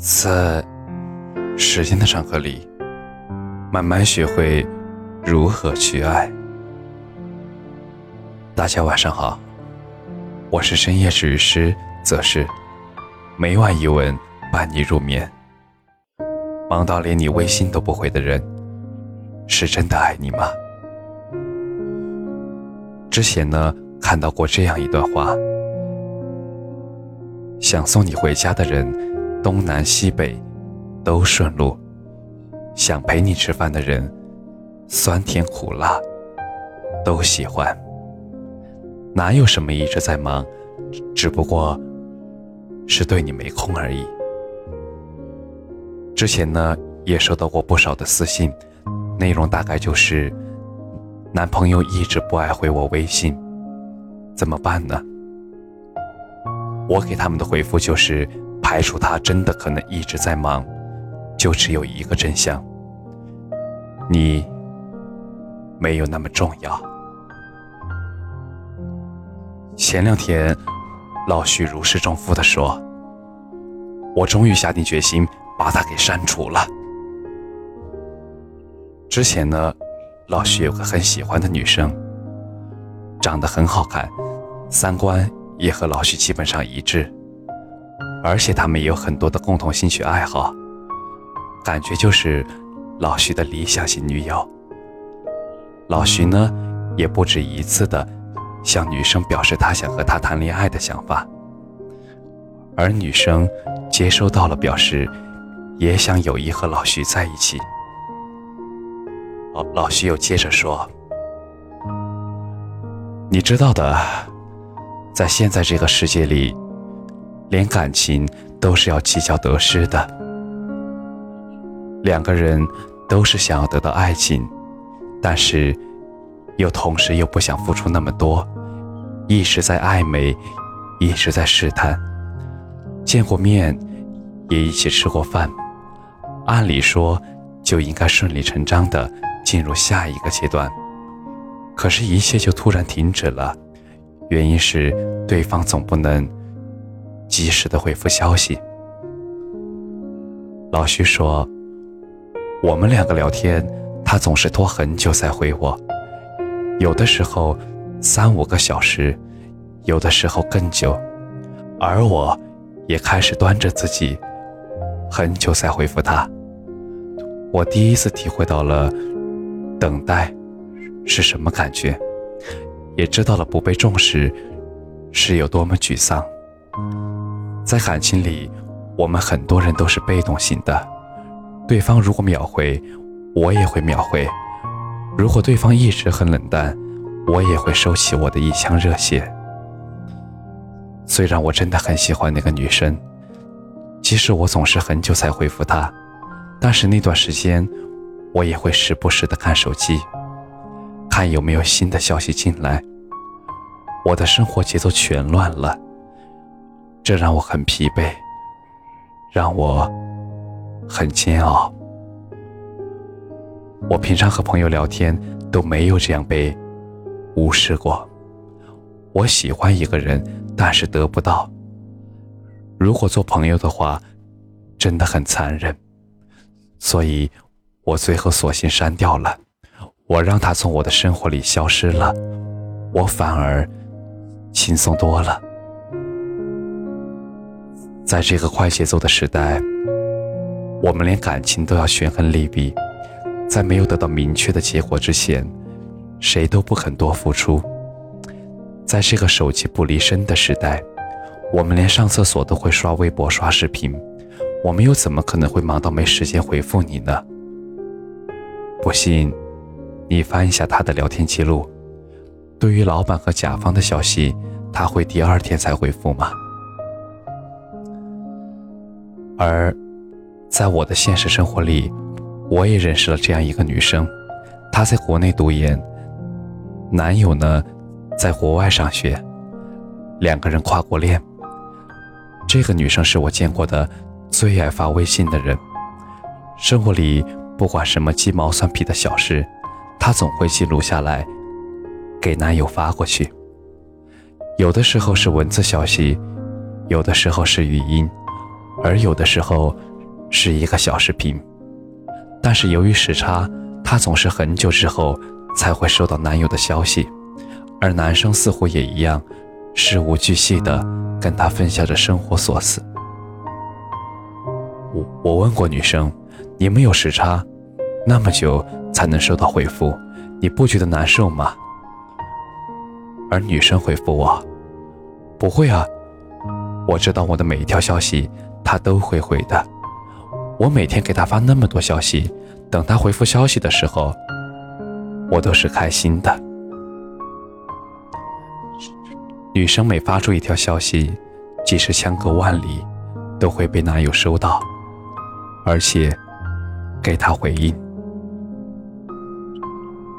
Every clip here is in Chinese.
在时间的长河里，慢慢学会如何去爱。大家晚上好，我是深夜治愈师则是，每晚一文伴你入眠。忙到连你微信都不回的人，是真的爱你吗？之前呢，看到过这样一段话：想送你回家的人。东南西北都顺路，想陪你吃饭的人，酸甜苦辣都喜欢。哪有什么一直在忙，只不过是对你没空而已。之前呢，也收到过不少的私信，内容大概就是：男朋友一直不爱回我微信，怎么办呢？我给他们的回复就是。排除他真的可能一直在忙，就只有一个真相：你没有那么重要。前两天，老徐如释重负地说：“我终于下定决心把他给删除了。”之前呢，老徐有个很喜欢的女生，长得很好看，三观也和老徐基本上一致。而且他们也有很多的共同兴趣爱好，感觉就是老徐的理想型女友。老徐呢，也不止一次的向女生表示他想和她谈恋爱的想法，而女生接收到了，表示也想有意和老徐在一起。老老徐又接着说：“你知道的，在现在这个世界里。”连感情都是要计较得失的，两个人都是想要得到爱情，但是又同时又不想付出那么多，一直在暧昧，一直在试探。见过面，也一起吃过饭，按理说就应该顺理成章的进入下一个阶段，可是，一切就突然停止了，原因是对方总不能。及时的回复消息。老徐说：“我们两个聊天，他总是拖很久才回我，有的时候三五个小时，有的时候更久。而我，也开始端着自己，很久才回复他。我第一次体会到了等待是什么感觉，也知道了不被重视是有多么沮丧。”在感情里，我们很多人都是被动型的。对方如果秒回，我也会秒回；如果对方一直很冷淡，我也会收起我的一腔热血。虽然我真的很喜欢那个女生，即使我总是很久才回复她，但是那段时间，我也会时不时的看手机，看有没有新的消息进来。我的生活节奏全乱了。这让我很疲惫，让我很煎熬。我平常和朋友聊天都没有这样被无视过。我喜欢一个人，但是得不到。如果做朋友的话，真的很残忍。所以，我最后索性删掉了。我让他从我的生活里消失了，我反而轻松多了。在这个快节奏的时代，我们连感情都要权衡利弊，在没有得到明确的结果之前，谁都不肯多付出。在这个手机不离身的时代，我们连上厕所都会刷微博、刷视频，我们又怎么可能会忙到没时间回复你呢？不信，你翻一下他的聊天记录，对于老板和甲方的消息，他会第二天才回复吗？而，在我的现实生活里，我也认识了这样一个女生，她在国内读研，男友呢，在国外上学，两个人跨国恋。这个女生是我见过的最爱发微信的人，生活里不管什么鸡毛蒜皮的小事，她总会记录下来，给男友发过去。有的时候是文字消息，有的时候是语音。而有的时候是一个小视频，但是由于时差，她总是很久之后才会收到男友的消息，而男生似乎也一样，事无巨细的跟她分享着生活琐事。我我问过女生，你们有时差，那么久才能收到回复，你不觉得难受吗？而女生回复我，不会啊，我知道我的每一条消息他都会回的，我每天给他发那么多消息，等他回复消息的时候，我都是开心的。女生每发出一条消息，即使相隔万里，都会被男友收到。而且，给他回应，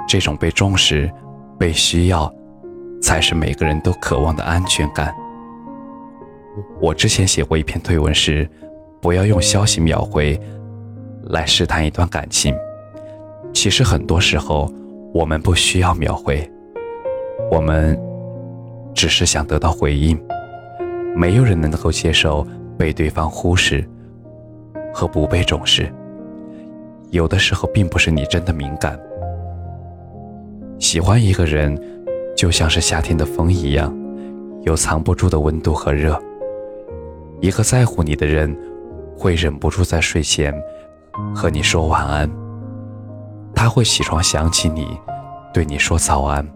这种被重视、被需要，才是每个人都渴望的安全感。我之前写过一篇推文是，不要用消息秒回来试探一段感情。其实很多时候，我们不需要秒回，我们只是想得到回应。没有人能够接受被对方忽视。和不被重视，有的时候并不是你真的敏感。喜欢一个人，就像是夏天的风一样，有藏不住的温度和热。一个在乎你的人，会忍不住在睡前和你说晚安。他会起床想起你，对你说早安。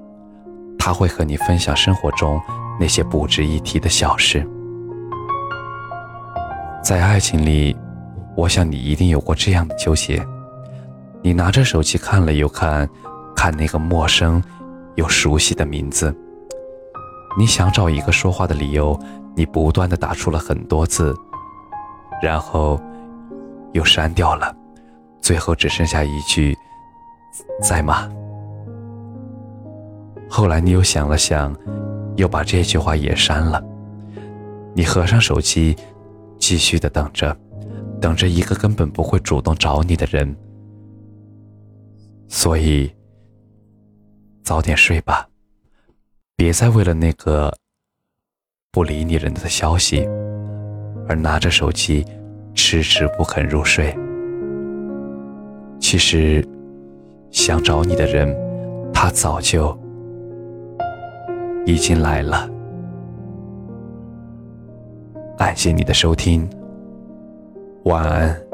他会和你分享生活中那些不值一提的小事。在爱情里。我想你一定有过这样的纠结：你拿着手机看了又看，看那个陌生又熟悉的名字。你想找一个说话的理由，你不断的打出了很多字，然后又删掉了，最后只剩下一句“在吗？”后来你又想了想，又把这句话也删了。你合上手机，继续的等着。等着一个根本不会主动找你的人，所以早点睡吧，别再为了那个不理你人的消息而拿着手机迟迟不肯入睡。其实想找你的人，他早就已经来了。感谢你的收听。晚安。